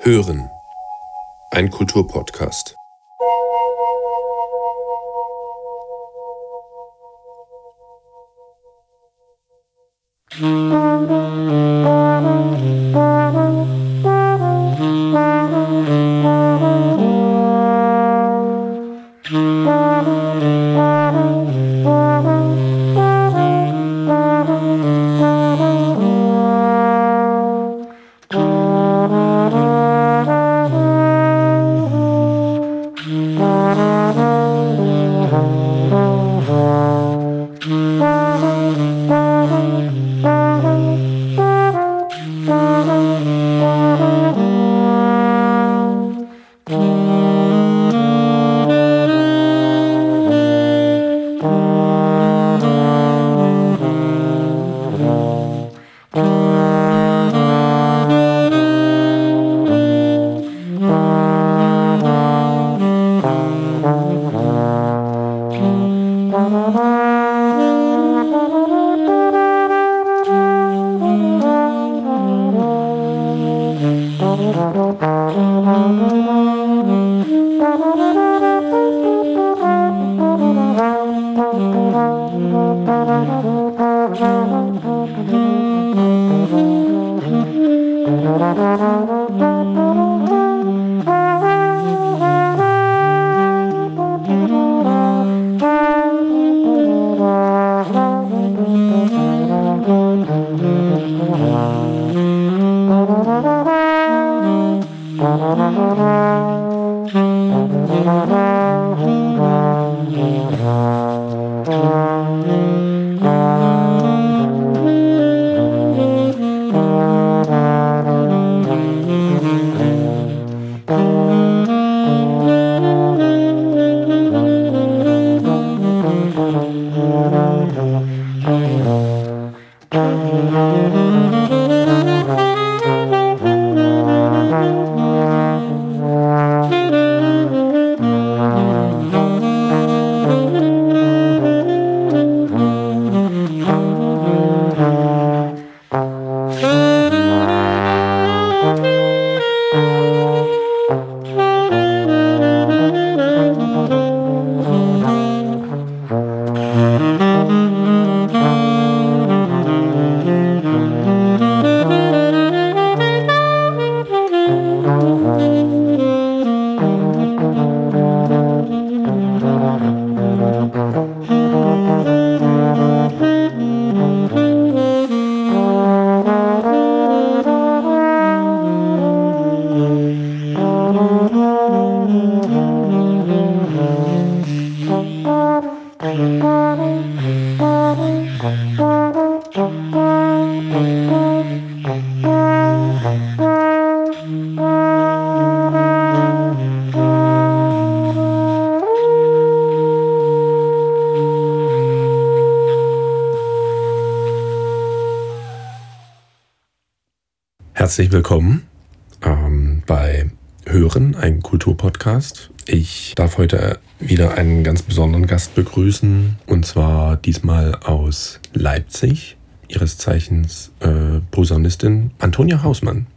Hören. Ein Kulturpodcast. Okay. Herzlich willkommen ähm, bei Hören, ein Kulturpodcast. Ich darf heute wieder einen ganz besonderen Gast begrüßen und zwar diesmal aus Leipzig, ihres Zeichens äh, Posaunistin Antonia Hausmann.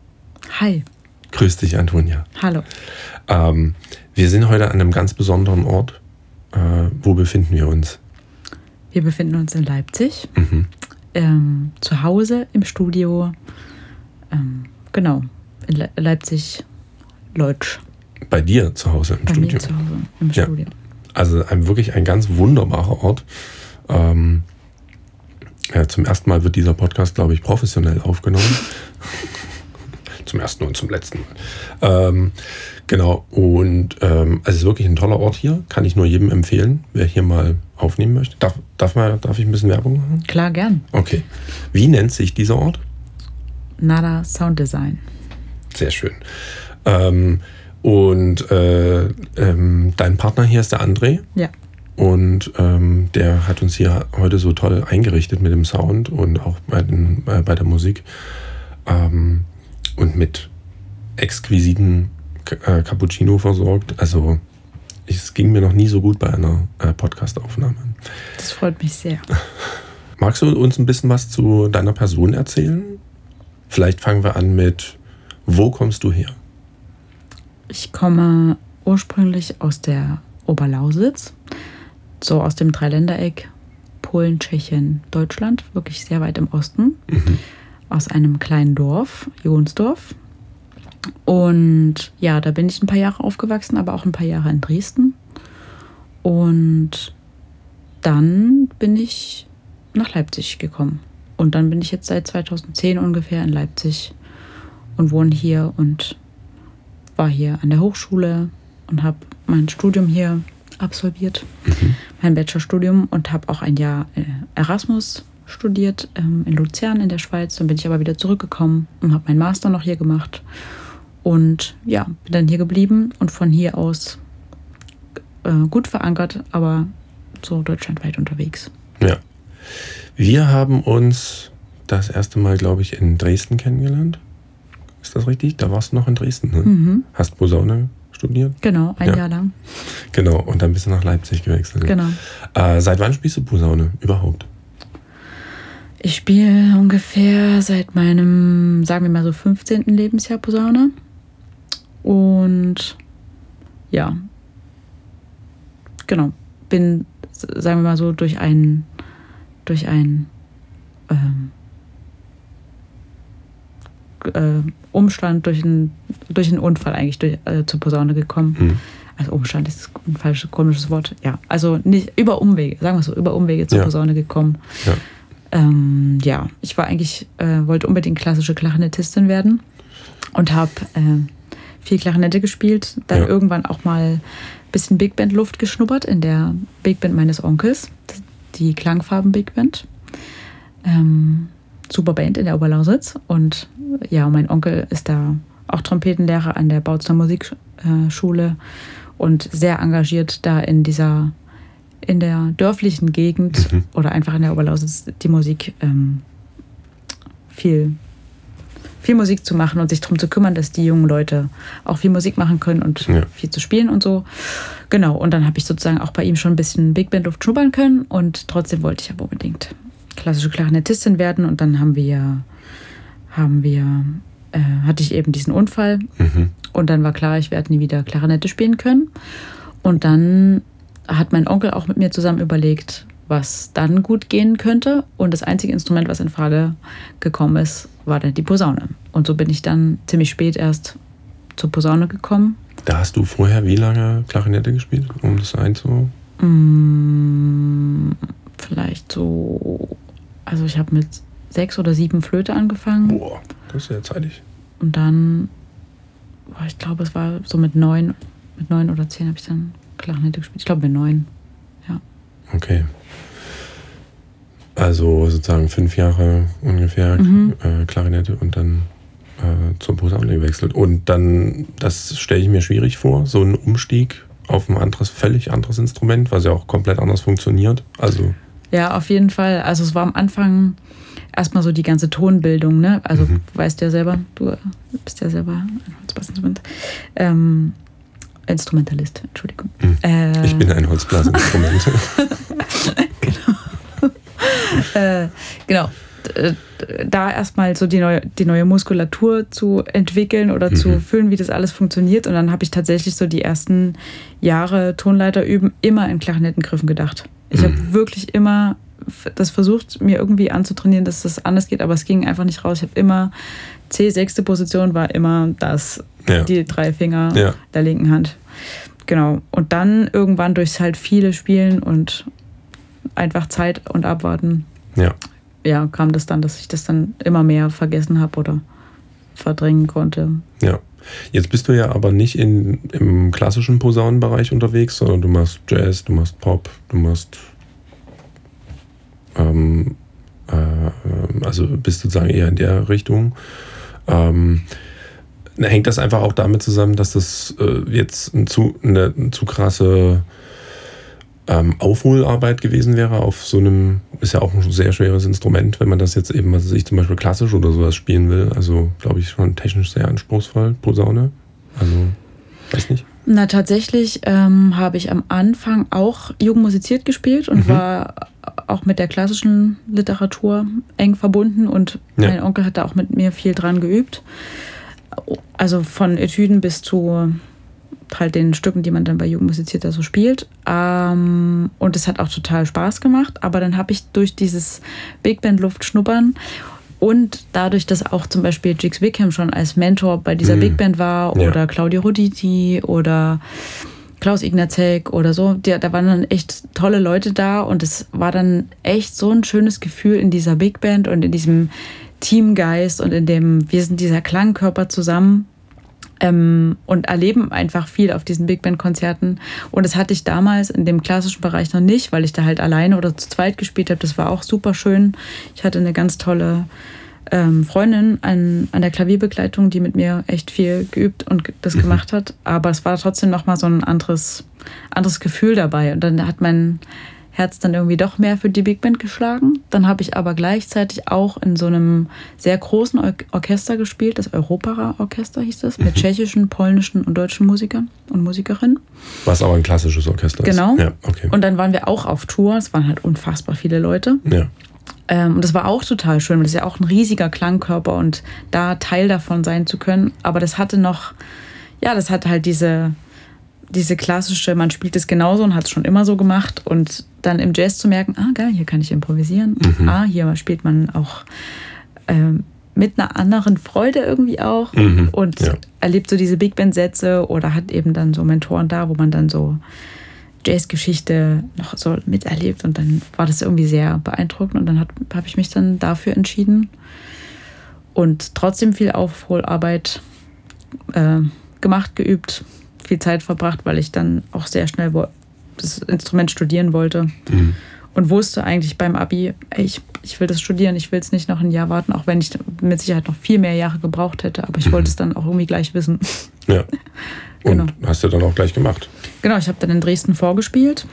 Hi. Grüß dich, Antonia. Hallo. Ähm, wir sind heute an einem ganz besonderen Ort. Äh, wo befinden wir uns? Wir befinden uns in Leipzig, mhm. ähm, zu Hause im Studio ähm, genau, in Le Leipzig, Leutsch. Bei dir zu Hause im Bei Studio? Mir zu Hause im ja. Studio. Also ein, wirklich ein ganz wunderbarer Ort. Ähm, ja, zum ersten Mal wird dieser Podcast, glaube ich, professionell aufgenommen. zum ersten und zum letzten Mal. Ähm, genau, und ähm, es ist wirklich ein toller Ort hier. Kann ich nur jedem empfehlen, wer hier mal aufnehmen möchte. Darf, darf, mal, darf ich ein bisschen Werbung machen? Klar, gern. Okay. Wie nennt sich dieser Ort? Nada Sound Design. Sehr schön. Ähm, und äh, ähm, dein Partner hier ist der André. Ja. Und ähm, der hat uns hier heute so toll eingerichtet mit dem Sound und auch bei, den, äh, bei der Musik. Ähm, und mit exquisiten äh, Cappuccino versorgt. Also es ging mir noch nie so gut bei einer äh, Podcast-Aufnahme. Das freut mich sehr. Magst du uns ein bisschen was zu deiner Person erzählen? Vielleicht fangen wir an mit, wo kommst du her? Ich komme ursprünglich aus der Oberlausitz, so aus dem Dreiländereck Polen, Tschechien, Deutschland, wirklich sehr weit im Osten, Mhm. aus einem kleinen Dorf, Jonsdorf. Und ja, da bin ich ein paar Jahre aufgewachsen, aber auch ein paar Jahre in Dresden. Und dann bin ich nach Leipzig gekommen. Und dann bin ich jetzt seit 2010 ungefähr in Leipzig und wohne hier und war hier an der Hochschule und habe mein Studium hier absolviert, mein Bachelorstudium und habe auch ein Jahr äh, Erasmus studiert ähm, in Luzern in der Schweiz. Dann bin ich aber wieder zurückgekommen und habe meinen Master noch hier gemacht und ja, bin dann hier geblieben und von hier aus äh, gut verankert, aber so deutschlandweit unterwegs. Wir haben uns das erste Mal, glaube ich, in Dresden kennengelernt. Ist das richtig? Da warst du noch in Dresden, ne? Mhm. Hast Posaune studiert? Genau, ein Ja. Jahr lang. Genau. Und dann bist du nach Leipzig gewechselt. Genau. Äh, seit wann spielst du Posaune überhaupt? Ich spiele ungefähr seit meinem, sagen wir mal so 15. Lebensjahr Posaune. Und ja, genau, bin, sagen wir mal so, durch einen, durch einen ähm, äh, Umstand, durch einen, durch einen Unfall eigentlich durch, äh, zur Posaune gekommen. Hm. Also Umstand ist ein falsches, komisches Wort. Ja, also nicht über Umwege, sagen wir es so, über Umwege zur Ja. Posaune gekommen. Ja. Ähm, ja, ich war eigentlich, äh, wollte unbedingt klassische Klarinettistin werden und habe äh, viel Klarinette gespielt. Dann Ja. irgendwann auch mal ein bisschen Big Band Luft geschnuppert in der Big Band meines Onkels, die Klangfarben Big Band. Ähm, super Band in der Oberlausitz. Und ja, mein Onkel ist da auch Trompetenlehrer an der Bautzner Musikschule und sehr engagiert da in dieser in der dörflichen Gegend Mhm. oder einfach in der Oberlausitz die Musik ähm, viel, viel Musik zu machen und sich darum zu kümmern, dass die jungen Leute auch viel Musik machen können und Ja. viel zu spielen und so. Genau, und dann habe ich sozusagen auch bei ihm schon ein bisschen Big Band Luft schnuppern können und trotzdem wollte ich aber unbedingt klassische Klarinettistin werden und dann haben wir, haben wir, äh, hatte ich eben diesen Unfall Mhm. und dann war klar, ich werde nie wieder Klarinette spielen können. Und dann hat mein Onkel auch mit mir zusammen überlegt, was dann gut gehen könnte. Und das einzige Instrument, was in Frage gekommen ist, war dann die Posaune. Und so bin ich dann ziemlich spät erst zur Posaune gekommen. Da hast du vorher wie lange Klarinette gespielt, um das einzu... Mm, vielleicht so, also ich habe mit sechs oder sieben Flöte angefangen. Boah, das ist ja zeitig. Und dann, boah, ich glaube, es war so mit neun, mit neun oder zehn habe ich dann Klarinette gespielt. Ich glaube mit neun. Okay. Also sozusagen fünf Jahre ungefähr Mhm. äh, Klarinette und dann äh, zur Posaune gewechselt. Und dann, das stelle ich mir schwierig vor, so ein Umstieg auf ein anderes, völlig anderes Instrument, was ja auch komplett anders funktioniert. Also, Ja, auf jeden Fall. Also es war am Anfang erstmal so die ganze Tonbildung, ne? Also Mhm. du weißt ja selber, du bist ja selber ein Holzblasinstrument. Ähm, Instrumentalist, Entschuldigung. Mhm. Äh, ich bin ein Holzblasinstrument. äh, genau. D- Da erstmal so die neue, die neue Muskulatur zu entwickeln oder zu Mhm. fühlen, wie das alles funktioniert. Und dann habe ich tatsächlich so die ersten Jahre Tonleiter üben immer in Klarinettengriffen gedacht. Ich habe Mhm. wirklich immer das versucht, mir irgendwie anzutrainieren, dass das anders geht, aber es ging einfach nicht raus. Ich habe immer C, sechste Position war immer das, ja. die drei Finger Ja. der linken Hand. Genau. Und dann irgendwann durchs halt viele Spielen und einfach Zeit und Abwarten, ja. ja, kam das dann, dass ich das dann immer mehr vergessen habe oder verdrängen konnte. Ja. Jetzt bist du ja aber nicht in, im klassischen Posaunenbereich unterwegs, sondern du machst Jazz, du machst Pop, du machst ähm, äh, also bist sozusagen eher in der Richtung. Ähm, hängt das einfach auch damit zusammen, dass das äh, jetzt ein zu, eine, eine zu krasse ähm, Aufholarbeit gewesen wäre auf so einem, ist ja auch ein sehr schweres Instrument, wenn man das jetzt eben, was ich zum Beispiel klassisch oder sowas spielen will. Also glaube ich schon technisch sehr anspruchsvoll, Posaune. Also, weiß nicht. Na, tatsächlich ähm, habe ich am Anfang auch jung musiziert gespielt und Mhm. war auch mit der klassischen Literatur eng verbunden und Ja. mein Onkel hat da auch mit mir viel dran geübt. Also von Etüden bis zu halt den Stücken, die man dann bei Jugendmusizierter so spielt. Ähm, und es hat auch total Spaß gemacht. Aber dann habe ich durch dieses Big Band Luft schnuppern und dadurch, dass auch zum Beispiel Jigs Wickham schon als Mentor bei dieser Mhm. Big Band war Ja. oder Claudio Roditi oder Klaus Ignazek oder so, die, da waren dann echt tolle Leute da und es war dann echt so ein schönes Gefühl in dieser Big Band und in diesem Teamgeist und in dem, wir sind dieser Klangkörper zusammen ähm, und erleben einfach viel auf diesen Big Band Konzerten. Und das hatte ich damals in dem klassischen Bereich noch nicht, weil ich da halt alleine oder zu zweit gespielt habe. Das war auch super schön. Ich hatte eine ganz tolle ähm, Freundin an, an der Klavierbegleitung, die mit mir echt viel geübt und das gemacht hat. Aber es war trotzdem noch mal so ein anderes, anderes Gefühl dabei. Und dann hat mein Herz dann irgendwie doch mehr für die Big Band geschlagen. Dann habe ich aber gleichzeitig auch in so einem sehr großen Or Orchester gespielt, das Europara-Orchester hieß das, mit tschechischen, polnischen und deutschen Musikern und Musikerinnen. Was aber ein klassisches Orchester Genau. ist. Ja, okay. Und dann waren wir auch auf Tour. Es waren halt unfassbar viele Leute. ja. Ähm, und das war auch total schön, weil das ist ja auch ein riesiger Klangkörper und da Teil davon sein zu können. Aber das hatte noch, ja, das hatte halt diese, diese klassische, man spielt es genauso und hat es schon immer so gemacht. Und dann im Jazz zu merken, ah, geil, hier kann ich improvisieren. Mhm. Ah, hier spielt man auch ähm, mit einer anderen Freude irgendwie auch Mhm, und ja. erlebt so diese Big Band-Sätze oder hat eben dann so Mentoren da, wo man dann so Jazzgeschichte noch so miterlebt und dann war das irgendwie sehr beeindruckend und dann habe ich mich dann dafür entschieden und trotzdem viel Aufholarbeit äh, gemacht, geübt, viel Zeit verbracht, weil ich dann auch sehr schnell das Instrument studieren wollte Mhm. und wusste eigentlich beim Abi, ey, ich, ich will das studieren, ich will es nicht noch ein Jahr warten, auch wenn ich mit Sicherheit noch viel mehr Jahre gebraucht hätte, aber ich wollte es dann auch irgendwie gleich wissen. ja. Und Genau. hast du dann auch gleich gemacht. Genau, ich habe dann in Dresden vorgespielt.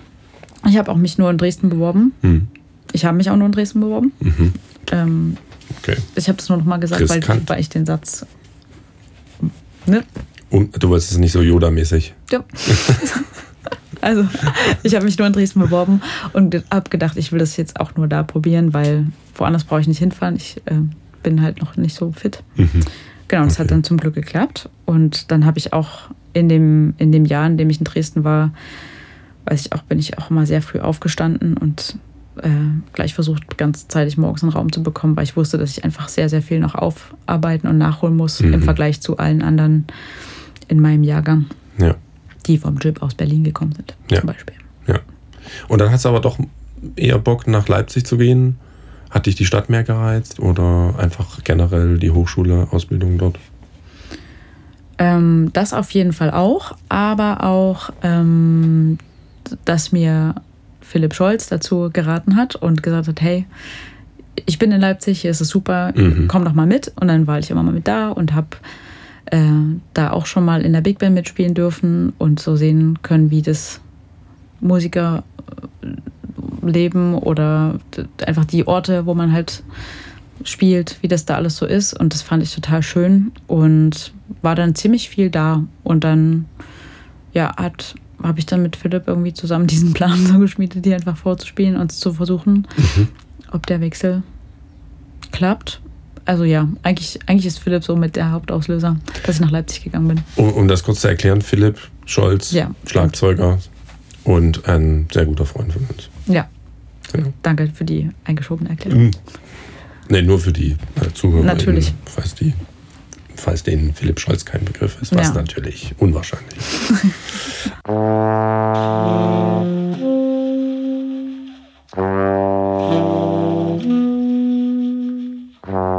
Ich habe auch mich nur in Dresden beworben. Mhm. Ich habe mich auch nur in Dresden beworben. Mhm. Ähm, Okay. ich habe das nur noch mal gesagt, weil, weil ich den Satz. Ne? Und du wolltest es nicht so Yoda-mäßig. Ja. also, ich habe mich nur in Dresden beworben und habe gedacht, ich will das jetzt auch nur da probieren, weil woanders brauche ich nicht hinfahren. Ich äh, bin halt noch nicht so fit. Mhm. Genau, das Okay. hat dann zum Glück geklappt. Und dann habe ich auch in dem, in dem Jahr, in dem ich in Dresden war, weiß ich auch, bin ich auch immer sehr früh aufgestanden und äh, gleich versucht, ganz zeitig morgens einen Raum zu bekommen, weil ich wusste, dass ich einfach sehr, sehr viel noch aufarbeiten und nachholen muss Mhm. im Vergleich zu allen anderen in meinem Jahrgang, Ja. die vom JIP aus Berlin gekommen sind, Ja. zum Beispiel. Ja. Und dann hast du aber doch eher Bock, nach Leipzig zu gehen. Hat dich die Stadt mehr gereizt oder einfach generell die Hochschule, Ausbildung dort? Ähm, das auf jeden Fall auch, aber auch, ähm, dass mir Philipp Scholz dazu geraten hat und gesagt hat, hey, ich bin in Leipzig, hier ist es super, Mhm. komm doch mal mit. Und dann war ich immer mal mit da und habe äh, da auch schon mal in der Big Band mitspielen dürfen und so sehen können, wie das Musiker äh, leben oder einfach die Orte, wo man halt spielt, wie das da alles so ist. Und das fand ich total schön und war dann ziemlich viel da. Und dann, ja, hat habe ich dann mit Philipp irgendwie zusammen diesen Plan so geschmiedet, die einfach vorzuspielen und zu versuchen, ob der Wechsel klappt also ja, eigentlich, eigentlich ist Philipp so mit der Hauptauslöser, dass ich nach Leipzig gegangen bin. Um, um das kurz zu erklären, Philipp Scholz, ja, Schlagzeuger und ein sehr guter Freund von uns. Ja. Genau. Danke für die eingeschobene Erklärung. Nee, nur für die äh, Zuhörer. Natürlich. Falls, die, falls denen Philipp Scholz kein Begriff ist, was ja. natürlich unwahrscheinlich ist. Thank.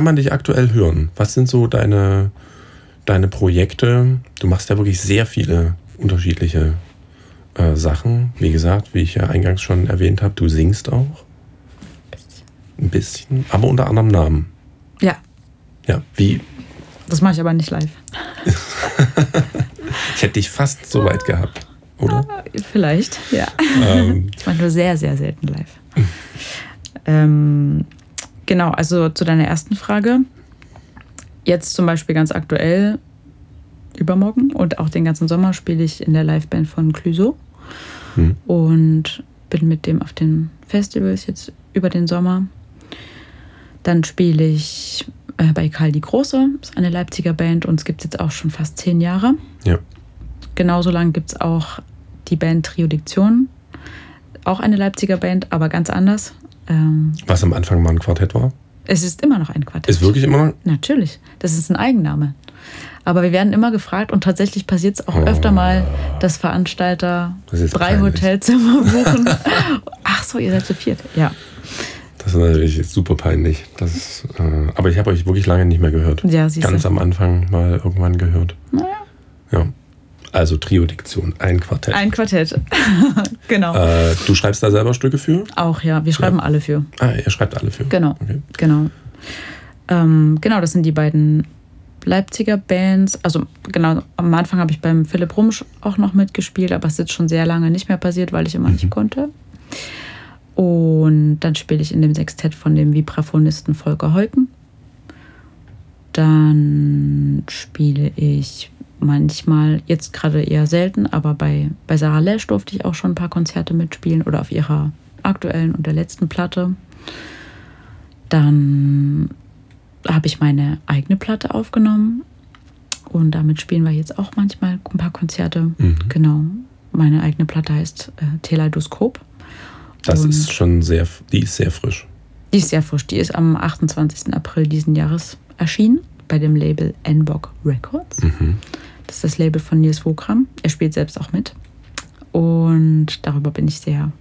Kann man dich aktuell hören? Was sind so deine, deine Projekte? Du machst ja wirklich sehr viele unterschiedliche äh, Sachen. Wie gesagt, wie ich ja eingangs schon erwähnt habe, du singst auch. Ein bisschen, aber unter anderem Namen. Ja. Ja, wie? Das mache ich aber nicht live. ich hätte dich fast so weit gehabt, oder? Vielleicht, ja. Ähm. Ich mache nur sehr, sehr selten live. ähm, genau, also zu deiner ersten Frage. Jetzt zum Beispiel ganz aktuell, übermorgen und auch den ganzen Sommer spiele ich in der Liveband von Clüso hm. und bin mit dem auf den Festivals jetzt über den Sommer. Dann spiele ich äh, bei Karl die Große, ist eine Leipziger Band und es gibt es jetzt auch schon fast zehn Jahre. Ja. Genauso lang gibt es auch die Band Triodiktion, auch eine Leipziger Band, aber ganz anders. Ähm, Was am Anfang mal ein Quartett war? Es ist immer noch ein Quartett. Ist wirklich immer noch? Natürlich. Das ist ein Eigenname. Aber wir werden immer gefragt und tatsächlich passiert es auch Oh. öfter mal, dass Veranstalter Das drei peinlich. Hotelzimmer buchen. Ach so, ihr seid zu viert. Ja. Das ist natürlich super peinlich. Das ist, äh, aber ich habe euch wirklich lange nicht mehr gehört. Ja, siehst Ganz am Anfang mal irgendwann gehört. Naja. Ja. Also Trio-Diktion, ein Quartett. Ein Quartett. genau. Äh, du schreibst da selber Stücke für? Auch ja, wir schreiben alle für. Ah, ihr schreibt alle für. Genau. Okay. Genau. Ähm, genau, das sind die beiden Leipziger Bands. Also genau, am Anfang habe ich beim Philipp Rumsch auch noch mitgespielt, aber es ist jetzt schon sehr lange nicht mehr passiert, weil ich immer nicht konnte. Und dann spiele ich in dem Sextett von dem Vibraphonisten Volker Heuken. Dann spiele ich manchmal, jetzt gerade eher selten, aber bei, bei Sarah Lesch durfte ich auch schon ein paar Konzerte mitspielen oder auf ihrer aktuellen und der letzten Platte. Dann habe ich meine eigene Platte aufgenommen und damit spielen wir jetzt auch manchmal ein paar Konzerte. Mhm. Genau. Meine eigene Platte heißt äh, Teleidoskop. Das Und- ist schon sehr, die ist sehr frisch. Die ist sehr frisch. Die ist am 28. April diesen Jahres erschienen bei dem Label Nbock Records. Mhm. Das ist das Label von Nils Wogram. Er spielt selbst auch mit. Und darüber bin ich sehr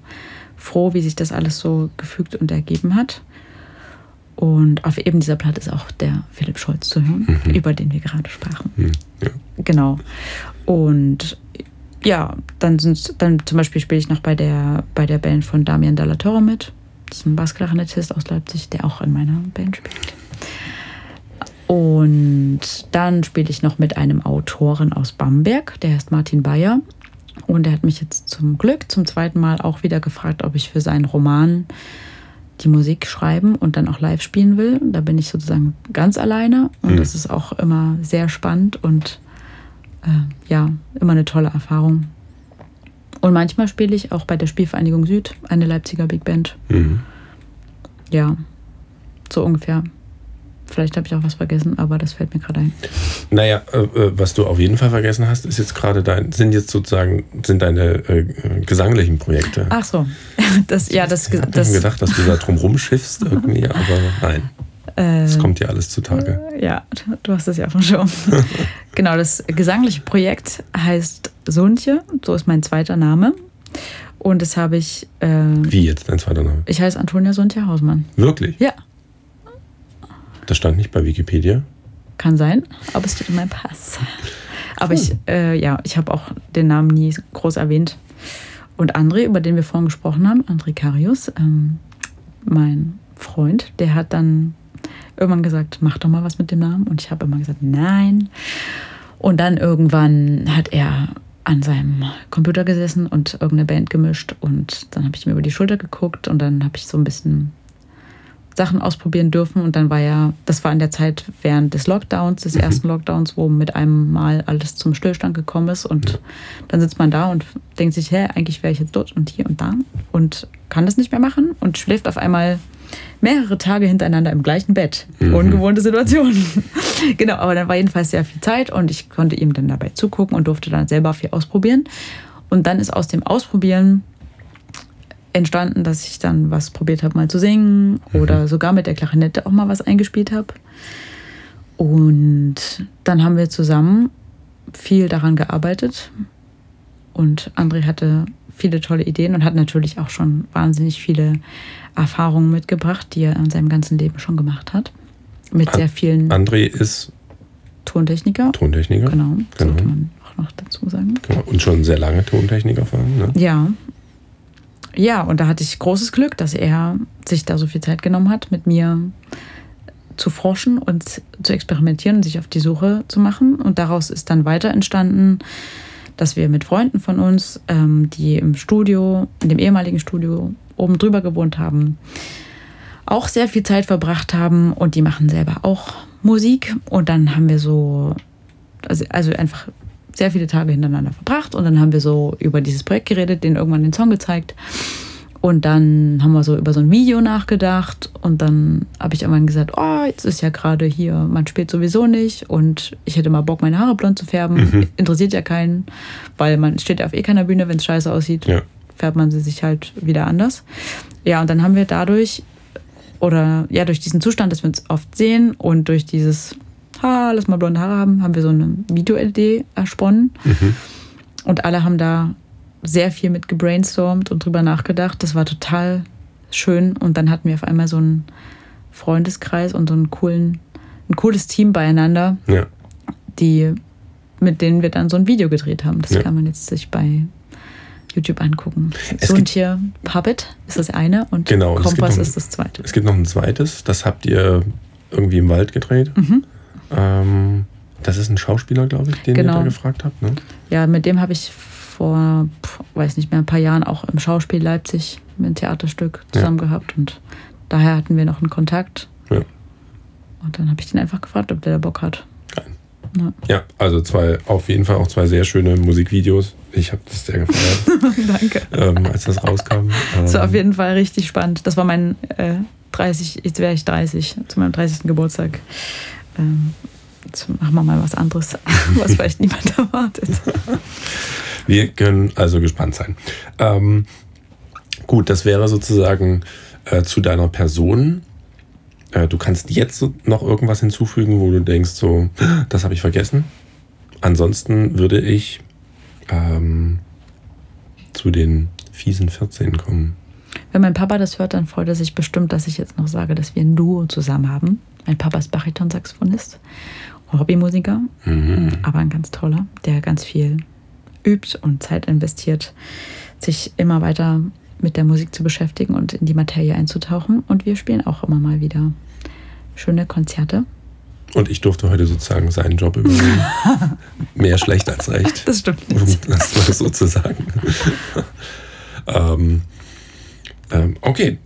froh, wie sich das alles so gefügt und ergeben hat. Und auf eben dieser Platte ist auch der Philipp Scholz zu hören, über den wir gerade sprachen. Mhm. Ja. Genau. Und ja, dann sind dann zum Beispiel spiele ich noch bei der, bei der Band von Damian Dallatoro mit. Das ist ein Bassklarinettist aus Leipzig, der auch in meiner Band spielt. Und dann spiele ich noch mit einem Autoren aus Bamberg, der heißt Martin Bayer. Und er hat mich jetzt zum Glück zum zweiten Mal auch wieder gefragt, ob ich für seinen Roman die Musik schreiben und dann auch live spielen will. Da bin ich sozusagen ganz alleine und Mhm. das ist auch immer sehr spannend und äh, ja, immer eine tolle Erfahrung. Und manchmal spiele ich auch bei der Spielvereinigung Süd, eine Leipziger Big Band. Mhm. Ja, so ungefähr. Vielleicht habe ich auch was vergessen, aber das fällt mir gerade ein. Naja, äh, äh, was du auf jeden Fall vergessen hast, ist jetzt gerade dein, sind jetzt sozusagen, sind deine äh, äh, gesanglichen Projekte. Ach so, das, ja, das, ich habe gedacht, dass du da drum rumschiffst irgendwie, aber nein, äh, es kommt dir alles zutage. Ja, du hast das ja dem Schirm. genau, das gesangliche Projekt heißt Sontje, so ist mein zweiter Name. Und das habe ich, äh, Wie jetzt dein zweiter Name? ich heiße Antonia Sontje Hausmann. Wirklich? Ja, Das stand nicht bei Wikipedia. kann sein, aber es steht in meinem Pass. Aber ich, äh, ja, ich habe auch den Namen nie groß erwähnt. Und André, über den wir vorhin gesprochen haben, André Karius, ähm, mein Freund, der hat dann irgendwann gesagt, mach doch mal was mit dem Namen. Und ich habe immer gesagt, nein. Und dann irgendwann hat er an seinem Computer gesessen und irgendeine Band gemischt. Und dann habe ich mir über die Schulter geguckt und dann habe ich so ein bisschen Sachen ausprobieren dürfen. Und dann war ja, das war in der Zeit während des Lockdowns, des ersten Lockdowns, wo mit einem Mal alles zum Stillstand gekommen ist. Und dann sitzt man da und denkt sich, hä, eigentlich wäre ich jetzt dort und hier und da und kann das nicht mehr machen und schläft auf einmal mehrere Tage hintereinander im gleichen Bett. Mhm. Ungewohnte Situation. genau, aber dann war jedenfalls sehr viel Zeit und ich konnte ihm dann dabei zugucken und durfte dann selber viel ausprobieren. Und dann ist aus dem Ausprobieren entstanden, dass ich dann was probiert habe, mal zu singen oder sogar mit der Klarinette auch mal was eingespielt habe. Und dann haben wir zusammen viel daran gearbeitet. Und André hatte viele tolle Ideen und hat natürlich auch schon wahnsinnig viele Erfahrungen mitgebracht, die er in seinem ganzen Leben schon gemacht hat. Mit An- sehr vielen André ist Tontechniker. Tontechniker. Genau, Genau. sollte man auch noch dazu sagen. Genau. Und schon sehr lange Tontechniker fahren. Ne? Ja. Ja, und da hatte ich großes Glück, dass er sich da so viel Zeit genommen hat, mit mir zu forschen und zu experimentieren und sich auf die Suche zu machen. Und daraus ist dann weiter entstanden, dass wir mit Freunden von uns, ähm, die im Studio, in dem ehemaligen Studio oben drüber gewohnt haben, auch sehr viel Zeit verbracht haben und die machen selber auch Musik. Und dann haben wir so, also, also einfach sehr viele Tage hintereinander verbracht und dann haben wir so über dieses Projekt geredet, denen irgendwann den Song gezeigt. Und dann haben wir so über so ein Video nachgedacht und dann habe ich irgendwann gesagt, oh, jetzt ist ja gerade hier, man spielt sowieso nicht und ich hätte mal Bock, meine Haare blond zu färben. Interessiert ja keinen, weil man steht ja auf eh keiner Bühne, wenn es scheiße aussieht, Ja. färbt man sie sich halt wieder anders. Ja, und dann haben wir dadurch, oder ja, durch diesen Zustand, dass wir uns oft sehen und durch dieses ha, lass mal blonde Haare haben, haben wir so eine Video-LED ersponnen. Mhm. Und alle haben da sehr viel mit gebrainstormt und drüber nachgedacht. Das war total schön. Und dann hatten wir auf einmal so einen Freundeskreis und so einen coolen, ein cooles Team beieinander, Ja. die, mit denen wir dann so ein Video gedreht haben. Das Ja. kann man jetzt sich bei YouTube angucken. Es so ein Tier, Puppet ist das eine und Genau, Kompass noch- ist das zweite. Es gibt noch ein zweites, das habt ihr irgendwie im Wald gedreht. Mhm. Ähm, das ist ein Schauspieler, glaube ich, den ihr Genau. da gefragt habt. Ne? Ja, mit dem habe ich vor, weiß nicht mehr, ein paar Jahren auch im Schauspiel Leipzig ein Theaterstück Ja. zusammen gehabt und daher hatten wir noch einen Kontakt. Ja. Und dann habe ich den einfach gefragt, ob der da Bock hat. Ja. Ja, also zwei, auf jeden Fall auch zwei sehr schöne Musikvideos. Ich habe das sehr gefeiert, Danke. ähm, als das rauskam. Das war auf Ähm, jeden Fall richtig spannend. Das war mein äh, 30, jetzt wäre ich 30, zu meinem 30. Geburtstag. Ähm, jetzt machen wir mal was anderes, was vielleicht niemand erwartet. Wir können also gespannt sein. Ähm, gut, das wäre sozusagen äh, zu deiner Person. Äh, du kannst jetzt noch irgendwas hinzufügen, wo du denkst, so, das habe ich vergessen. Ansonsten würde ich ähm, zu den fiesen 14 kommen. Wenn mein Papa das hört, dann freut er sich bestimmt, dass ich jetzt noch sage, dass wir ein Duo zusammen haben. Mein Papa ist Bariton-Saxophonist, Hobbymusiker, Mhm. aber ein ganz toller, der ganz viel übt und Zeit investiert, sich immer weiter mit der Musik zu beschäftigen und in die Materie einzutauchen. Und wir spielen auch immer mal wieder schöne Konzerte. Und ich durfte heute sozusagen seinen Job übernehmen. Mehr schlecht als recht. Das stimmt um nicht. das mal so zu sagen. ähm, ähm, okay,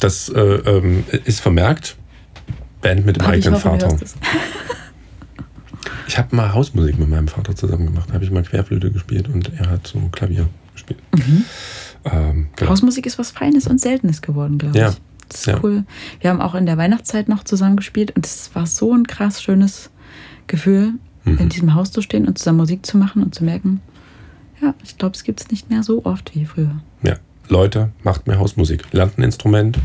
das äh, ähm, ist vermerkt. Band mit dem ich eigenen hoffe, Vater. Ich habe mal Hausmusik mit meinem Vater zusammen gemacht. Da habe ich mal Querflöte gespielt und er hat so Klavier gespielt. Ähm, genau. Hausmusik ist was Feines und Seltenes geworden, glaube Ja. ich. Das ist Ja. cool. Wir haben auch in der Weihnachtszeit noch zusammen gespielt und es war so ein krass schönes Gefühl, Mhm. in diesem Haus zu stehen und zusammen Musik zu machen und zu merken, ja, ich glaube, es gibt es nicht mehr so oft wie früher. Ja. Leute, macht mehr Hausmusik. Lernt ein Instrument.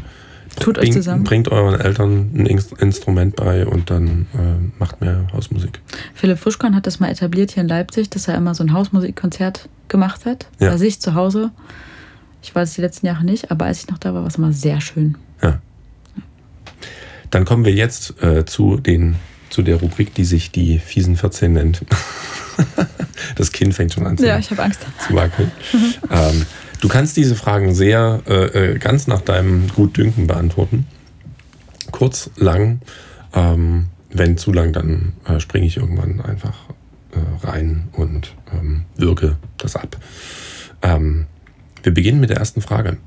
Tut euch Bring- zusammen. Bringt euren Eltern ein Inst- Instrument bei und dann äh, macht mehr Hausmusik. Philipp Frischkorn hat das mal etabliert hier in Leipzig, dass er immer so ein Hausmusikkonzert gemacht hat, Ja. bei sich zu Hause. Ich weiß es die letzten Jahre nicht, aber als ich noch da war, war es immer sehr schön. Ja. Dann kommen wir jetzt äh, zu, den, zu der Rubrik, die sich die fiesen 14 nennt. das Kind fängt schon an zu, Ja, ich habe Angst. zu wackeln. ähm, du kannst diese Fragen sehr äh, äh, ganz nach deinem Gutdünken beantworten. Kurz, lang. Ähm, wenn zu lang, dann äh, springe ich irgendwann einfach äh, rein und ähm, wirke das ab. Ähm, wir beginnen mit der ersten Frage.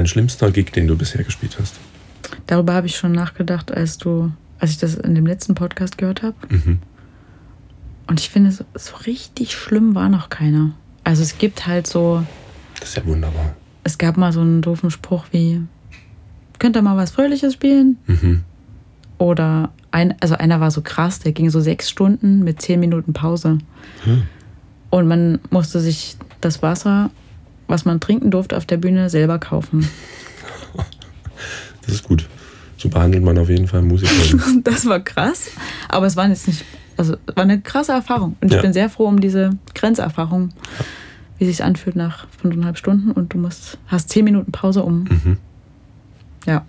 Dein schlimmster Gig, den du bisher gespielt hast? Darüber habe ich schon nachgedacht, als du, als ich das in dem letzten Podcast gehört habe. Mhm. Und ich finde, so, so richtig schlimm war noch keiner. Also es gibt halt so, Das ist ja wunderbar. es gab mal so einen doofen Spruch wie, könnt ihr mal was Fröhliches spielen? Mhm. Oder ein, also einer war so krass, der ging so sechs Stunden mit zehn Minuten Pause. Hm. Und man musste sich das Wasser, was man trinken durfte, auf der Bühne selber kaufen. Das ist gut. So behandelt man auf jeden Fall Musiker. Das war krass, aber es war jetzt nicht, also es war eine krasse Erfahrung. Und Ja. ich bin sehr froh um diese Grenzerfahrung, wie sich anfühlt nach fünfeinhalb Stunden und du musst, hast zehn Minuten Pause, um, Mhm. ja,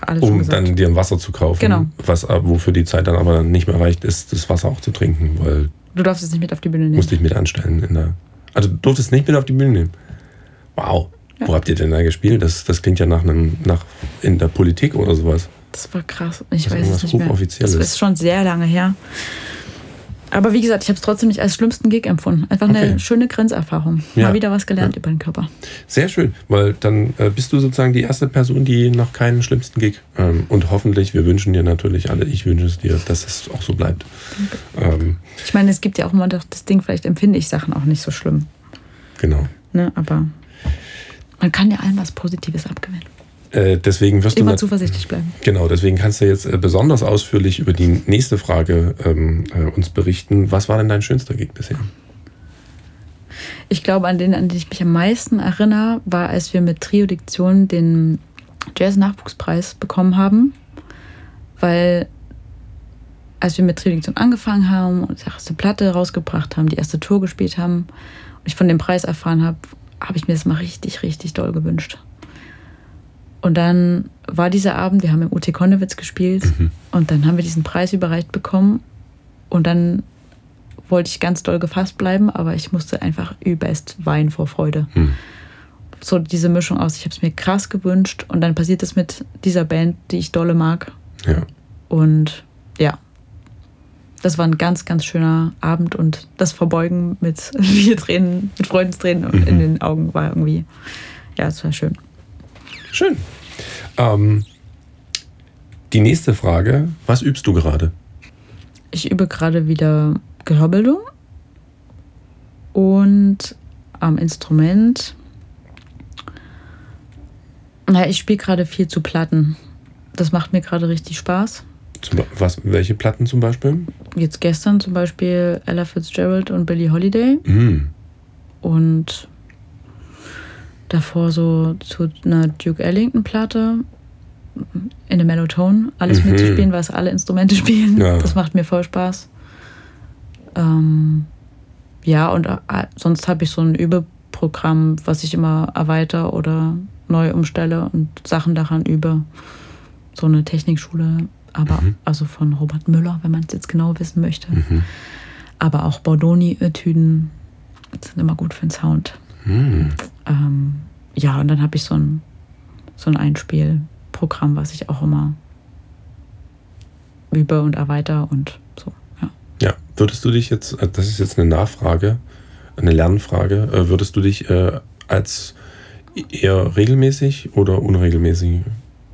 alles Um dann dir ein Wasser zu kaufen. Genau. Was, äh, wofür die Zeit dann aber nicht mehr reicht, ist das Wasser auch zu trinken, weil Du darfst es nicht mit auf die Bühne nehmen. musste ich mit anstellen. In der, also du durftest nicht mit auf die Bühne nehmen. Wow. Ja. Wo habt ihr denn da gespielt? Das, das klingt ja nach einem, nach in der Politik oder sowas. Das war krass. Ich weiß es nicht mehr. Das ist schon sehr lange her. Aber wie gesagt, ich habe es trotzdem nicht als schlimmsten Gig empfunden. Einfach Okay. eine schöne Grenzerfahrung. Ja. Mal wieder was gelernt Ja. über den Körper. Sehr schön, weil dann äh, bist du sozusagen die erste Person, die noch keinen schlimmsten Gig. Ähm, und hoffentlich, wir wünschen dir natürlich alle, ich wünsche es dir, dass es auch so bleibt. Ähm, Ich meine, es gibt ja auch immer doch das Ding, vielleicht empfinde ich Sachen auch nicht so schlimm. genau. Ne? Aber man kann ja allem was Positives abgewinnen. Äh, deswegen wirst du Immer nat- zuversichtlich bleiben. Genau, deswegen kannst du jetzt äh, besonders ausführlich über die nächste Frage ähm, äh, uns berichten. Was war denn dein schönster Gig bisher? Ich glaube, an den, an den ich mich am meisten erinnere, war, als wir mit Trio Diktion den Jazz-Nachwuchspreis bekommen haben. Weil, als wir mit Trio Diktion angefangen haben und die erste Platte rausgebracht haben, die erste Tour gespielt haben und ich von dem Preis erfahren habe, habe ich mir das mal richtig, richtig doll gewünscht. Und dann war dieser Abend, wir haben im UT Konnewitz gespielt Mhm. und dann haben wir diesen Preis überreicht bekommen und dann wollte ich ganz doll gefasst bleiben, aber ich musste einfach übelst weinen vor Freude. Hm. So diese Mischung aus, ich habe es mir krass gewünscht und dann passiert es mit dieser Band, die ich dolle mag. Ja. Und ja, das war ein ganz, ganz schöner Abend und das Verbeugen mit vier Tränen, mit Freudentränen Mhm. in den Augen war irgendwie, ja, es war schön. Schön. Ähm, die nächste Frage, was übst du gerade? Ich übe gerade wieder Gehörbildung und am Instrument. Na, ich spiele gerade viel zu Platten. Das macht mir gerade richtig Spaß. Zum, was, welche Platten zum Beispiel? Jetzt gestern zum Beispiel Ella Fitzgerald und Billie Holiday Hm. und davor so zu einer Duke Ellington Platte in der Mellotone alles Mhm. mitzuspielen, was alle Instrumente spielen. Ja. Das macht mir voll Spaß. Ähm, ja, und äh, sonst habe ich so ein Übeprogramm, was ich immer erweitere oder neu umstelle und Sachen daran übe. So eine Technikschule, aber Mhm. also von Robert Müller, wenn man es jetzt genau wissen möchte. Mhm. Aber auch Bordoni-Etüden sind immer gut für den Sound. Hm. Ähm, ja, und dann habe ich so ein, so ein Einspielprogramm, was ich auch immer übe und erweitere und so. Ja. Ja, würdest du dich jetzt, äh, das ist jetzt eine Nachfrage, eine Lernfrage, äh, würdest du dich äh, als eher regelmäßig oder unregelmäßig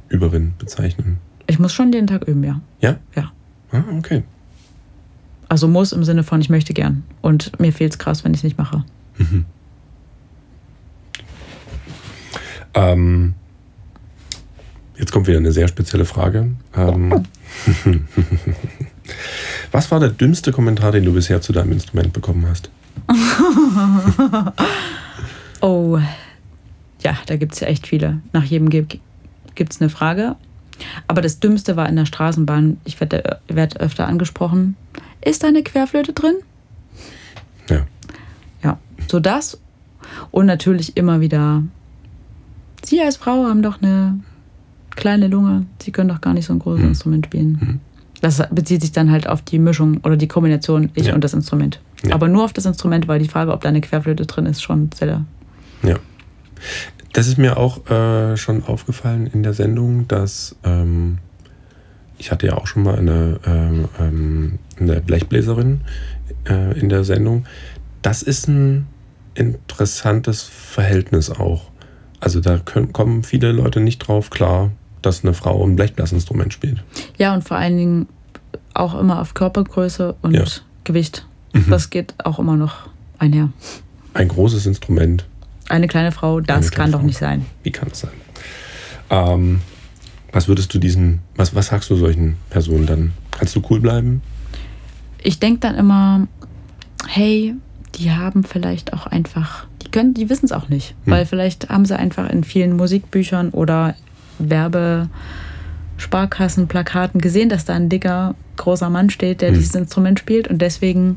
Überin bezeichnen? Ich muss schon jeden Tag üben, ja. Ja? Ja. Ah, okay. Also muss im Sinne von, ich möchte gern. Und mir fehlt es krass, wenn ich es nicht mache. Mhm. Ähm, jetzt kommt wieder eine sehr spezielle Frage. Ähm, was war der dümmste Kommentar, den du bisher zu deinem Instrument bekommen hast? Oh, ja, da gibt es ja echt viele. Nach jedem gibt es eine Frage. Aber das Dümmste war in der Straßenbahn. Ich werde werd öfter angesprochen. Ist da eine Querflöte drin? Ja. Ja, so das. Und natürlich immer wieder, Sie als Frau haben doch eine kleine Lunge. Sie können doch gar nicht so ein großes Hm. Instrument spielen. Hm. Das bezieht sich dann halt auf die Mischung oder die Kombination ich Ja. und das Instrument. Ja. Aber nur auf das Instrument, weil die Frage, ob da eine Querflöte drin ist, schon sehr. Ja. Das ist mir auch äh, schon aufgefallen in der Sendung, dass ähm, ich hatte ja auch schon mal eine, ähm, ähm, eine Blechbläserin äh, in der Sendung. Das ist ein interessantes Verhältnis auch. Also da können, kommen viele Leute nicht drauf klar, dass eine Frau ein Blechblasinstrument spielt. Ja, und vor allen Dingen auch immer auf Körpergröße und Ja. Gewicht. Mhm. Das geht auch immer noch einher. Ein großes Instrument. Eine kleine Frau, das Eine kann kleine doch Frau. nicht sein. Wie kann das sein? Ähm, was würdest du diesen, was, was sagst du solchen Personen dann? Kannst du cool bleiben? Ich denke dann immer, hey, die haben vielleicht auch einfach, die können, die wissen es auch nicht, Hm. weil vielleicht haben sie einfach in vielen Musikbüchern oder Werbe Sparkassen, Plakaten gesehen, dass da ein dicker, großer Mann steht, der Hm. dieses Instrument spielt und deswegen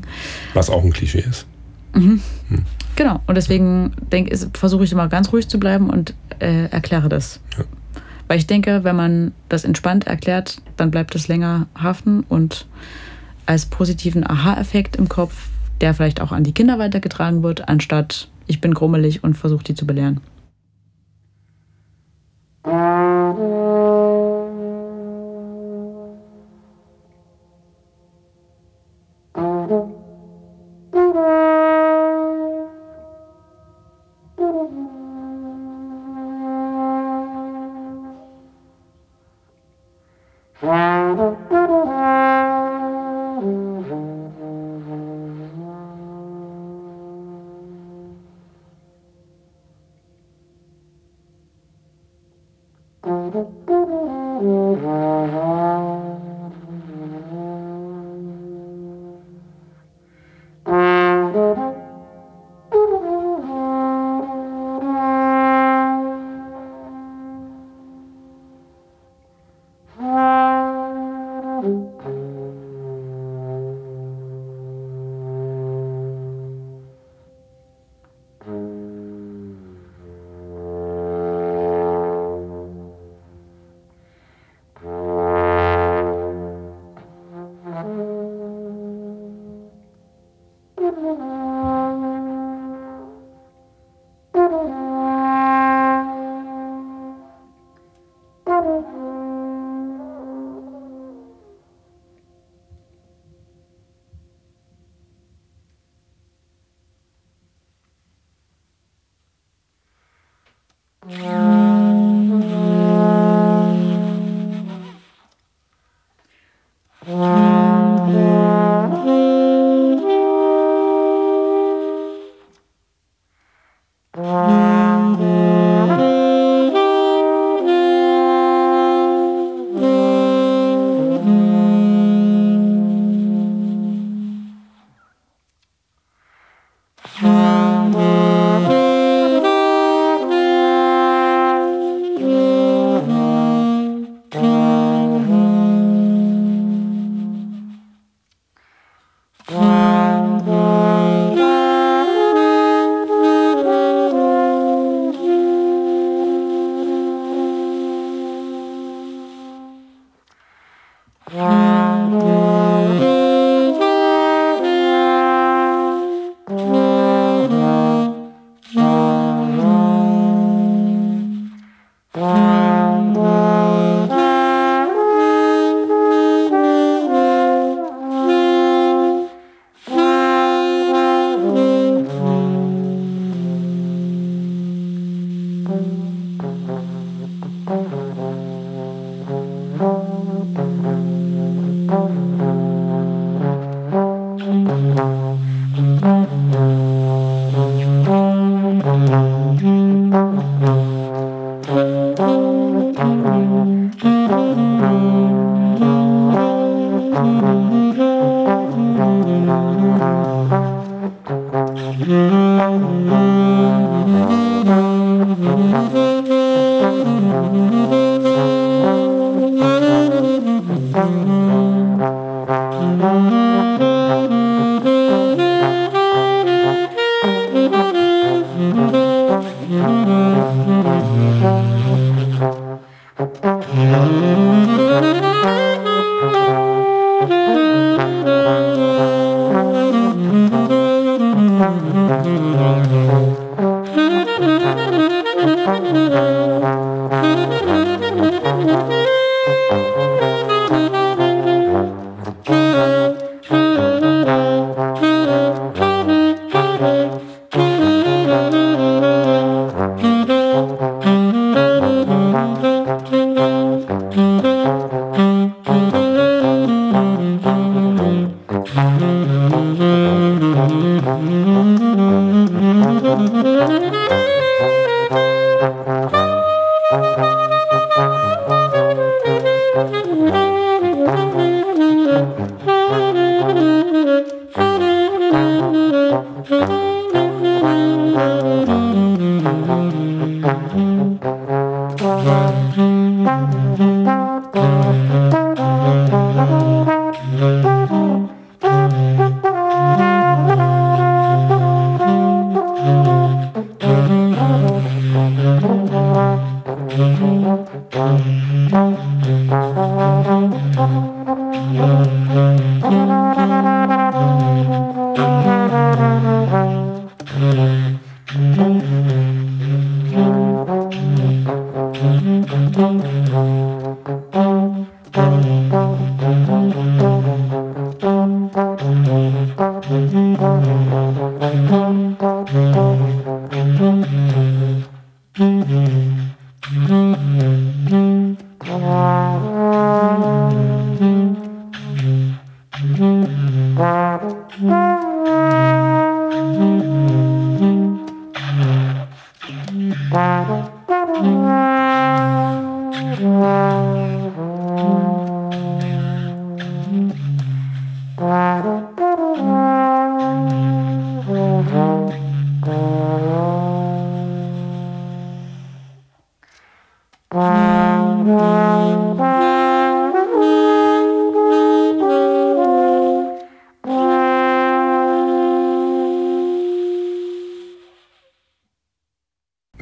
Was auch ein Klischee ist. Genau, und deswegen versuche ich immer ganz ruhig zu bleiben und äh, erkläre das. Ja. Weil ich denke, wenn man das entspannt erklärt, dann bleibt es länger haften und als positiven Aha-Effekt im Kopf, der vielleicht auch an die Kinder weitergetragen wird, anstatt ich bin grummelig und versuche die zu belehren.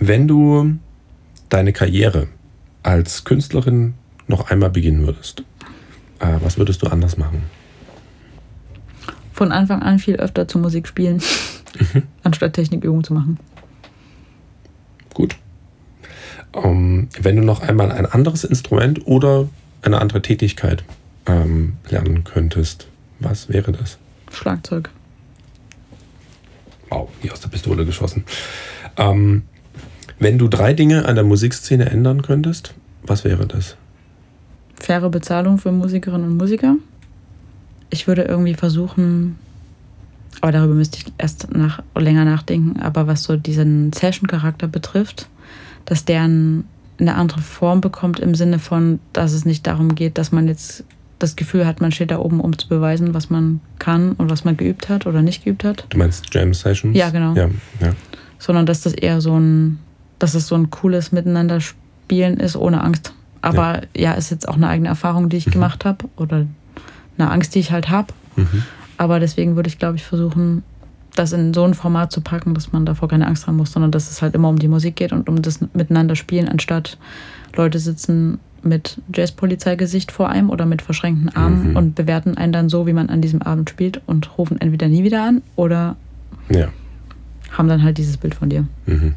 Wenn du deine Karriere als Künstlerin noch einmal beginnen würdest, äh, was würdest du anders machen? Von Anfang an viel öfter zur Musik spielen, anstatt Technikübungen zu machen. Gut. Ähm, wenn du noch einmal ein anderes Instrument oder eine andere Tätigkeit ähm, lernen könntest, was wäre das? Schlagzeug. Wow, wie aus der Pistole geschossen. Ähm, wenn du drei Dinge an der Musikszene ändern könntest, was wäre das? Faire Bezahlung für Musikerinnen und Musiker. Ich würde irgendwie versuchen, aber darüber müsste ich erst nach, länger nachdenken, aber was so diesen Session-Charakter betrifft, dass der ein- eine andere Form bekommt im Sinne von, dass es nicht darum geht, dass man jetzt das Gefühl hat, man steht da oben, um zu beweisen, was man kann und was man geübt hat oder nicht geübt hat. Du meinst Jam Sessions? Ja, genau. Ja, ja. sondern dass das eher so ein, dass es so ein cooles Miteinander spielen ist ohne Angst. Aber ja, ist jetzt auch eine eigene Erfahrung, die ich gemacht habe oder eine Angst, die ich halt habe. Mhm. Aber deswegen würde ich, glaube ich, versuchen, das in so ein Format zu packen, dass man davor keine Angst haben muss, sondern dass es halt immer um die Musik geht und um das Miteinander spielen, anstatt Leute sitzen mit Jazzpolizeigesicht vor einem oder mit verschränkten Armen Mhm. und bewerten einen dann so, wie man an diesem Abend spielt und rufen entweder nie wieder an oder Ja. haben dann halt dieses Bild von dir. Mhm.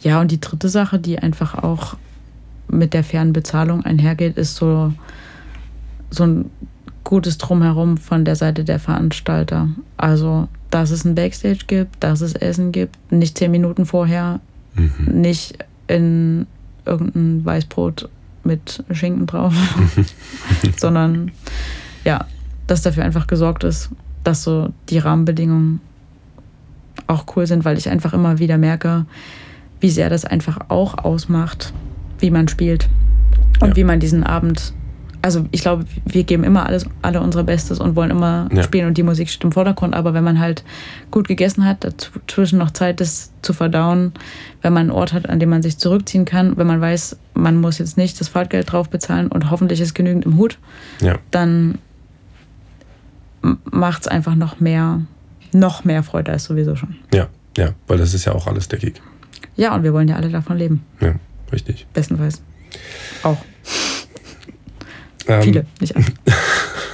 Ja. Und die dritte Sache, die einfach auch mit der fairen Bezahlung einhergeht, ist so, so ein gutes Drumherum von der Seite der Veranstalter. Also, dass es ein Backstage gibt, dass es Essen gibt, nicht zehn Minuten vorher, Mhm. nicht in irgendein Weißbrot mit Schinken drauf, sondern ja, dass dafür einfach gesorgt ist, dass so die Rahmenbedingungen auch cool sind, weil ich einfach immer wieder merke, wie sehr das einfach auch ausmacht, wie man spielt und Ja. wie man diesen Abend. Also ich glaube, wir geben immer alles, alle unser Bestes und wollen immer Ja. spielen und die Musik steht im Vordergrund. Aber wenn man halt gut gegessen hat, dazwischen noch Zeit ist zu verdauen, wenn man einen Ort hat, an dem man sich zurückziehen kann, wenn man weiß, man muss jetzt nicht das Fahrtgeld drauf bezahlen und hoffentlich ist genügend im Hut, ja. dann macht es einfach noch mehr, noch mehr Freude als sowieso schon. Ja, ja, weil das ist ja auch alles der Gig. Ja, und wir wollen ja alle davon leben, Ja, richtig. bestenfalls. Auch. Ähm, Viele, nicht alle.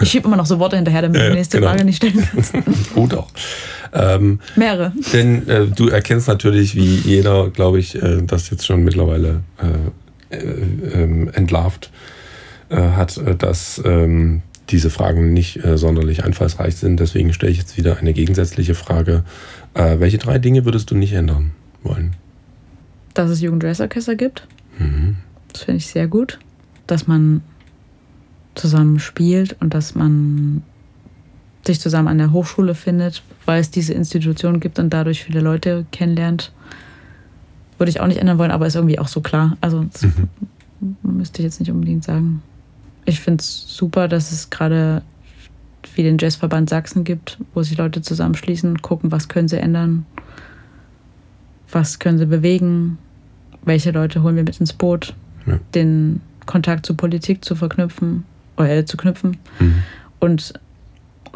Ich schiebe immer noch so Worte hinterher, damit Ja, du die nächste genau. Frage nicht stellen kannst. Gut auch. Ähm, Mehrere. denn äh, du erkennst natürlich, wie jeder, glaube ich, äh, das jetzt schon mittlerweile äh, äh, ähm, entlarvt äh, hat, äh, dass ähm, diese Fragen nicht sonderlich einfallsreich sind. Deswegen stelle ich jetzt wieder eine gegensätzliche Frage. Welche drei Dinge würdest du nicht ändern wollen? Dass es Jugendjazzorchester gibt, Mhm. das finde ich sehr gut. Dass man zusammen spielt und dass man sich zusammen an der Hochschule findet, weil es diese Institution gibt und dadurch viele Leute kennenlernt. Würde ich auch nicht ändern wollen, aber ist irgendwie auch so klar. Also Mhm. müsste ich jetzt nicht unbedingt sagen. Ich finde es super, dass es gerade wie den Jazzverband Sachsen gibt, wo sich Leute zusammenschließen gucken, was können sie ändern, was können sie bewegen, welche Leute holen wir mit ins Boot, Ja. den Kontakt zur Politik zu verknüpfen oder äh, zu knüpfen Mhm. und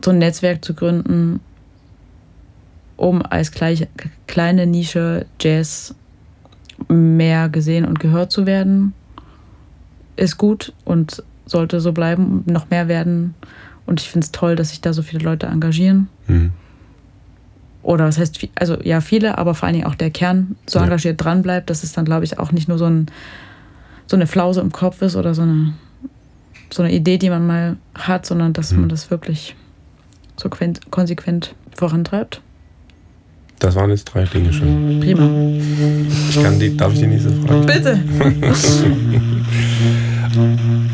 so ein Netzwerk zu gründen, um als gleich, kleine Nische Jazz mehr gesehen und gehört zu werden, ist gut und sollte so bleiben, noch mehr werden. Und ich finde es toll, dass sich da so viele Leute engagieren. Mhm. Oder was heißt, also ja, viele, aber vor allen Dingen auch der Kern so Ja. engagiert dran bleibt, dass es dann, glaube ich, auch nicht nur so, ein, so eine Flause im Kopf ist oder so eine, so eine Idee, die man mal hat, sondern dass Mhm. man das wirklich so quen- konsequent vorantreibt. Das waren jetzt drei Dinge schon. Prima. Ich kann die, darf ich die nächste Frage? Bitte!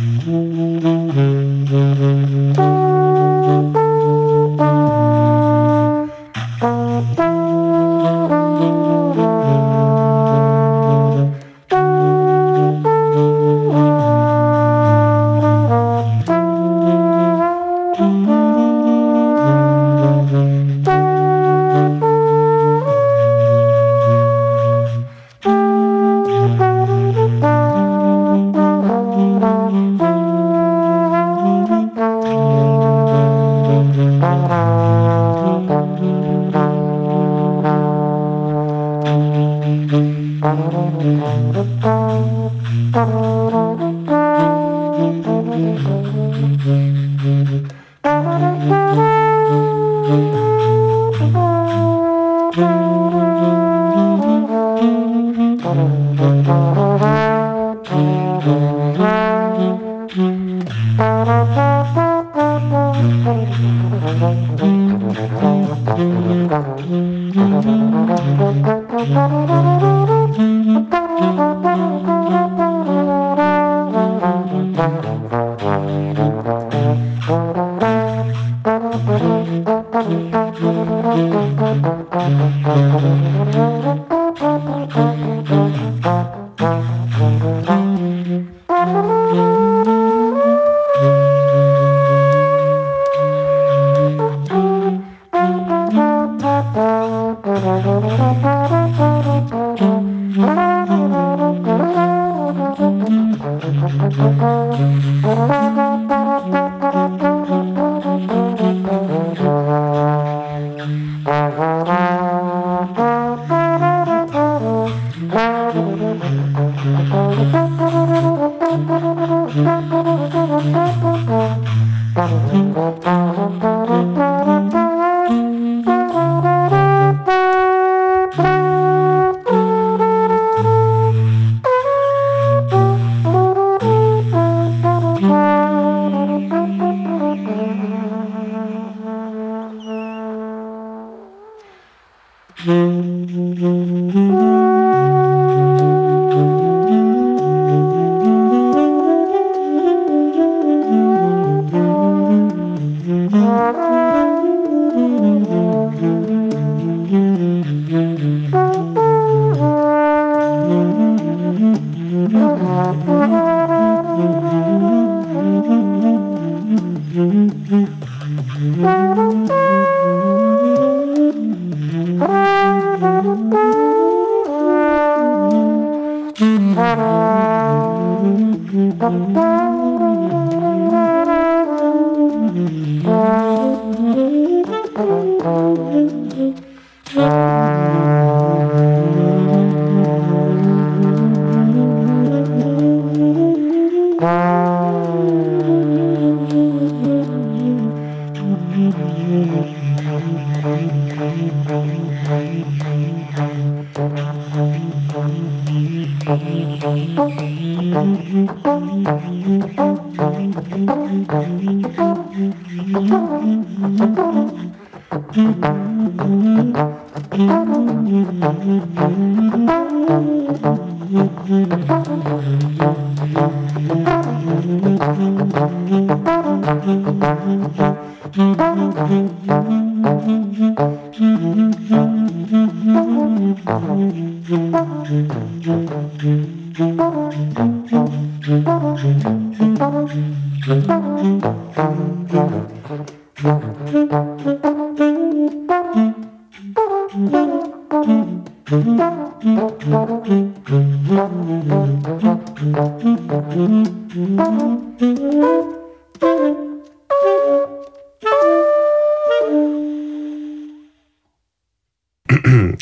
Mm-hmm.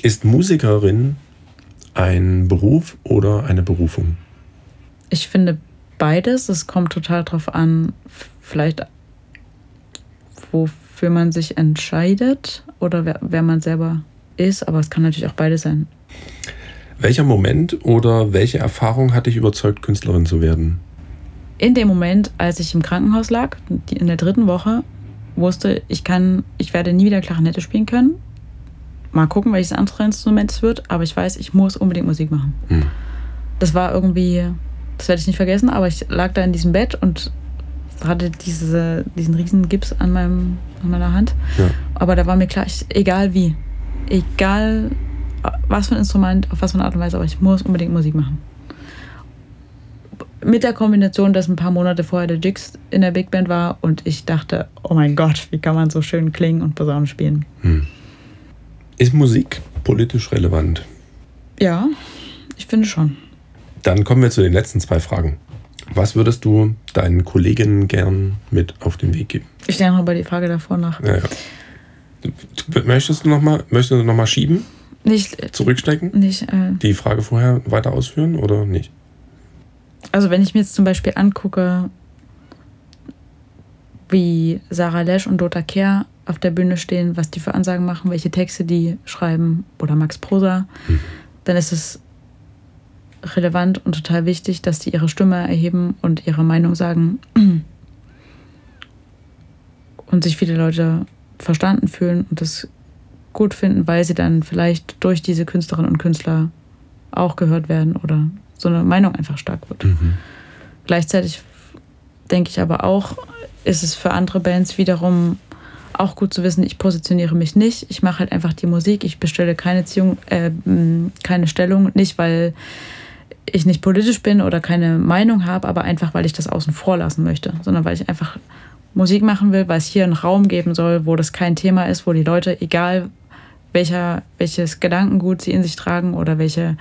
Ist Musikerin ein Beruf oder eine Berufung? Ich finde beides. Es kommt total drauf an, vielleicht wofür man sich entscheidet oder wer, wer man selber ist. Aber es kann natürlich auch beides sein. Welcher Moment oder welche Erfahrung hat dich überzeugt, Künstlerin zu werden? In dem Moment, als ich im Krankenhaus lag, in der dritten Woche, wusste ich kann, ich werde nie wieder Klarinette spielen können. Mal gucken, welches andere Instrument es wird, aber ich weiß, ich muss unbedingt Musik machen. Hm. Das war irgendwie, das werde ich nicht vergessen, aber ich lag da in diesem Bett und hatte diese, diesen riesen Gips an, meinem, an meiner Hand. Ja. Aber da war mir klar, ich, egal wie, egal was für ein Instrument, auf was für eine Art und Weise, aber ich muss unbedingt Musik machen. Mit der Kombination, dass ein paar Monate vorher der Jigs in der Big Band war und ich dachte, oh mein Gott, wie kann man so schön klingen und Posaune spielen. Hm. Ist Musik politisch relevant? Ja, ich finde schon. Dann kommen wir zu den letzten zwei Fragen. Was würdest du deinen Kolleginnen gern mit auf den Weg geben? Ich denke noch über die Frage davor nach. Ja, ja. Möchtest du nochmal möchtest du noch mal schieben? Nicht, Zurückstecken? nicht, äh, Die Frage vorher weiter ausführen oder nicht? also wenn ich mir jetzt zum Beispiel angucke, wie Sarah Lesch und Dota Kehr auf der Bühne stehen, was die für Ansagen machen, welche Texte die schreiben oder Max Prosa, Mhm. dann ist es relevant und total wichtig, dass die ihre Stimme erheben und ihre Meinung sagen und sich viele Leute verstanden fühlen und das gut finden, weil sie dann vielleicht durch diese Künstlerinnen und Künstler auch gehört werden oder so eine Meinung einfach stark wird. Mhm. Gleichzeitig denke ich aber auch, ist es für andere Bands wiederum auch gut zu wissen, ich positioniere mich nicht. Ich mache halt einfach die Musik. Ich bestelle keine, Ziehung, äh, keine Stellung, nicht weil ich nicht politisch bin oder keine Meinung habe, aber einfach weil ich das außen vor lassen möchte, sondern weil ich einfach Musik machen will, weil es hier einen Raum geben soll, wo das kein Thema ist, wo die Leute, egal welcher, welches Gedankengut sie in sich tragen oder welche,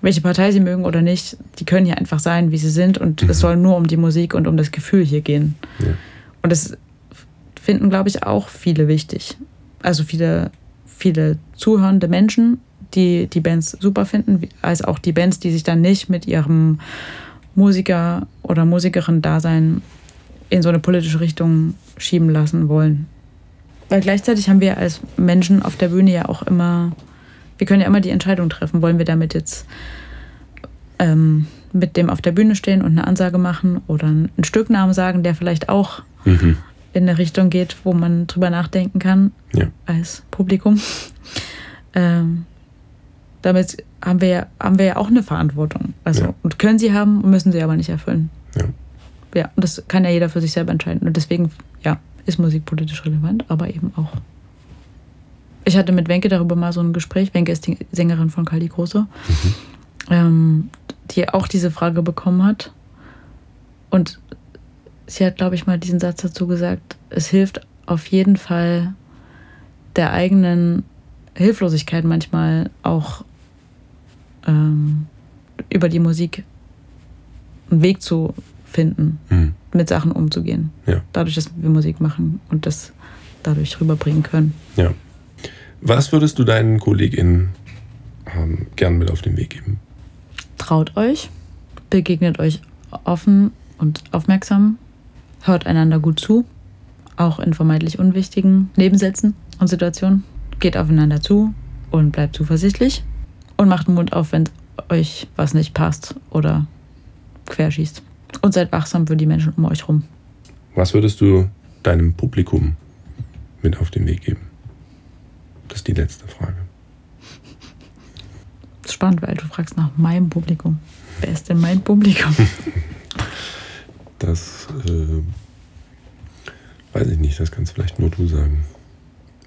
welche Partei sie mögen oder nicht, die können hier einfach sein, wie sie sind und Mhm. es soll nur um die Musik und um das Gefühl hier gehen. Ja. Und das finden, glaube ich, auch viele wichtig. Also viele, viele zuhörende Menschen, die die Bands super finden, als auch die Bands, die sich dann nicht mit ihrem Musiker oder Musikerin-Dasein in so eine politische Richtung schieben lassen wollen. Weil gleichzeitig haben wir als Menschen auf der Bühne ja auch immer, wir können ja immer die Entscheidung treffen, wollen wir damit jetzt ähm, mit dem auf der Bühne stehen und eine Ansage machen oder einen Stücknamen sagen, der vielleicht auch Mhm. In eine Richtung geht, wo man drüber nachdenken kann Ja. als Publikum. Ähm, damit haben wir, ja, haben wir ja auch eine Verantwortung. Also, Ja. Und können sie haben, müssen sie aber nicht erfüllen. Ja. Ja, und das kann ja jeder für sich selber entscheiden. Und deswegen, ja, ist Musik politisch relevant, aber eben auch. Ich hatte mit Wenke darüber mal so ein Gespräch. Wenke ist die Sängerin von Kali Große, ähm, die auch diese Frage bekommen hat. Und sie hat, glaube ich, mal diesen Satz dazu gesagt, es hilft auf jeden Fall der eigenen Hilflosigkeit manchmal auch ähm, über die Musik einen Weg zu finden, Mhm. mit Sachen umzugehen. Ja. Dadurch, dass wir Musik machen und das dadurch rüberbringen können. Ja. Was würdest du deinen KollegInnen ähm, gern mit auf den Weg geben? Traut euch, begegnet euch offen und aufmerksam, hört einander gut zu, auch in vermeintlich unwichtigen Nebensätzen und Situationen. Geht aufeinander zu und bleibt zuversichtlich und macht den Mund auf, wenn euch was nicht passt oder querschießt. Und seid wachsam für die Menschen um euch rum. Was würdest du deinem Publikum mit auf den Weg geben? Das ist die letzte Frage. Spannend, weil du fragst nach meinem Publikum. Wer ist denn mein Publikum? Das äh, weiß ich nicht, das kannst vielleicht nur du sagen.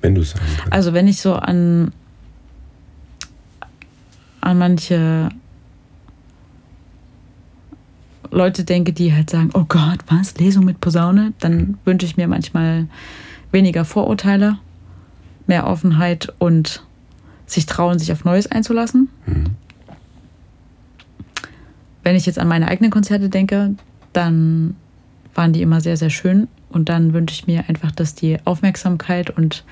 Wenn du es sagen kannst. Also wenn ich so an, an manche Leute denke, die halt sagen, oh Gott, was, Lesung mit Posaune, dann wünsche ich mir manchmal weniger Vorurteile, mehr Offenheit und sich trauen, sich auf Neues einzulassen. Mhm. Wenn ich jetzt an meine eigenen Konzerte denke, dann waren die immer sehr, sehr schön. Und dann wünsche ich mir einfach, dass die Aufmerksamkeit und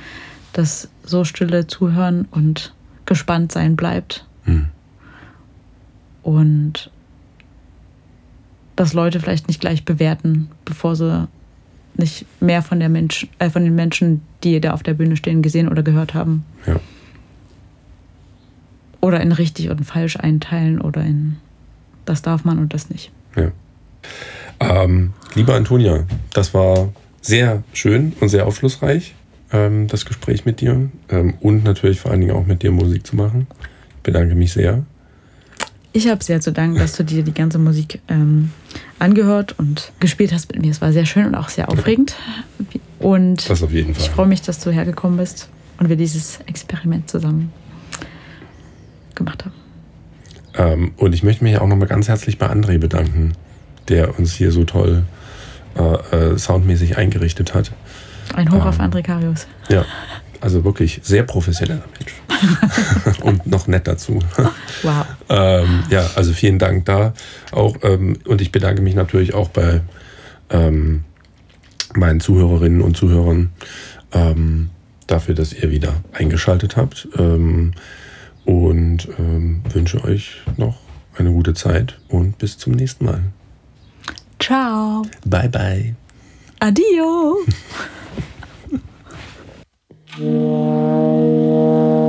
das so stille Zuhören und gespannt sein bleibt. Mhm. Und dass Leute vielleicht nicht gleich bewerten, bevor sie nicht mehr von, der Mensch, äh, von den Menschen, die da auf der Bühne stehen, gesehen oder gehört haben. Ja. Oder in richtig und falsch einteilen oder in das darf man und das nicht. Ja. Ähm, liebe Antonia, das war sehr schön und sehr aufschlussreich, ähm, das Gespräch mit dir ähm, und natürlich vor allen Dingen auch mit dir Musik zu machen. Ich bedanke mich sehr. Ich habe sehr zu danken, dass du dir die ganze Musik ähm, angehört und gespielt hast mit mir. Es war sehr schön und auch sehr aufregend. Und Das auf jeden Fall. ich freue mich, dass du hergekommen bist und wir dieses Experiment zusammen gemacht haben. Ähm, und ich möchte mich auch nochmal ganz herzlich bei André bedanken, der uns hier so toll äh, äh, soundmäßig eingerichtet hat. Ein Hoch auf Ähm. André Karius. Ja, also wirklich sehr professioneller Mensch. und noch nett dazu. Wow. ähm, ja, also vielen Dank da auch. Ähm, und ich bedanke mich natürlich auch bei ähm, meinen Zuhörerinnen und Zuhörern ähm, dafür, dass ihr wieder eingeschaltet habt. Ähm, und wünsche euch noch eine gute Zeit und bis zum nächsten Mal. Ciao. Bye, bye. Adio.